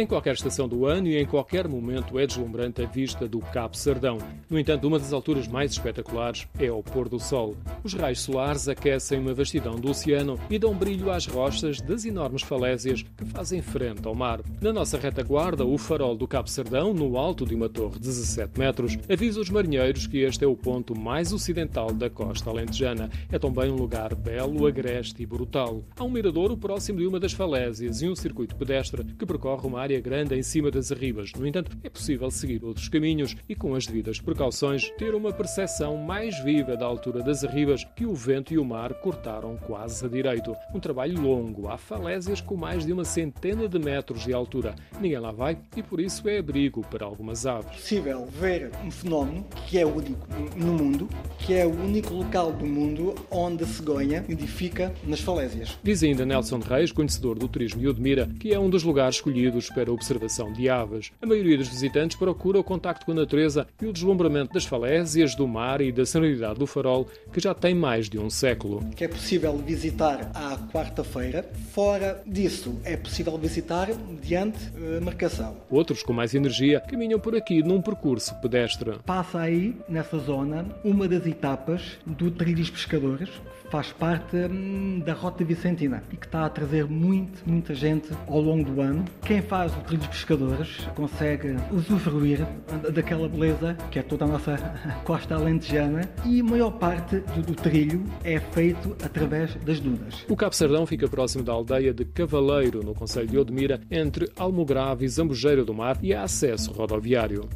Em qualquer estação do ano e em qualquer momento é deslumbrante a vista do Cabo Sardão. No entanto, uma das alturas mais espetaculares é ao pôr do sol. Os raios solares aquecem uma vastidão do oceano e dão brilho às rochas das enormes falésias que fazem frente ao mar. Na nossa retaguarda, o farol do Cabo Sardão, no alto de uma torre de 17 metros, avisa os marinheiros que este é o ponto mais ocidental da costa alentejana. É também um lugar belo, agreste e brutal. Há um miradouro próximo de uma das falésias e um circuito pedestre que percorre uma área grande em cima das arribas. No entanto, é possível seguir outros caminhos e, com as devidas precauções, ter uma percepção mais viva da altura das arribas que o vento e o mar cortaram quase a direito. Um trabalho longo. Há falésias com mais de uma centena de metros de altura. Ninguém lá vai e, por isso, é abrigo para algumas aves. É possível ver um fenómeno que é único no mundo, que é o único local do mundo onde a cegonha nidifica nas falésias. Diz ainda Nelson Reis, conhecedor do turismo e admira, que é um dos lugares escolhidos para a observação de aves. A maioria dos visitantes procura o contacto com a natureza e o deslumbramento das falésias, do mar e da sonoridade do farol, que já tem mais de um século. Que é possível visitar à quarta-feira. Fora disso, é possível visitar mediante uh, marcação. Outros, com mais energia, caminham por aqui num percurso pedestre. Passa aí, nessa zona, uma das etapas do Trilho dos Pescadores, faz parte hum, da Rota Vicentina e que está a trazer muito, muita gente ao longo do ano. Quem faz o Trilho dos Pescadores consegue usufruir daquela beleza que é toda a nossa costa alentejana e a maior parte do, do trilho é feito através das dunas. O Cabo Sardão fica próximo da aldeia de Cavaleiro, no Conselho de Odmira, entre Almograve e Zambujeira do Mar e há acesso rodoviário.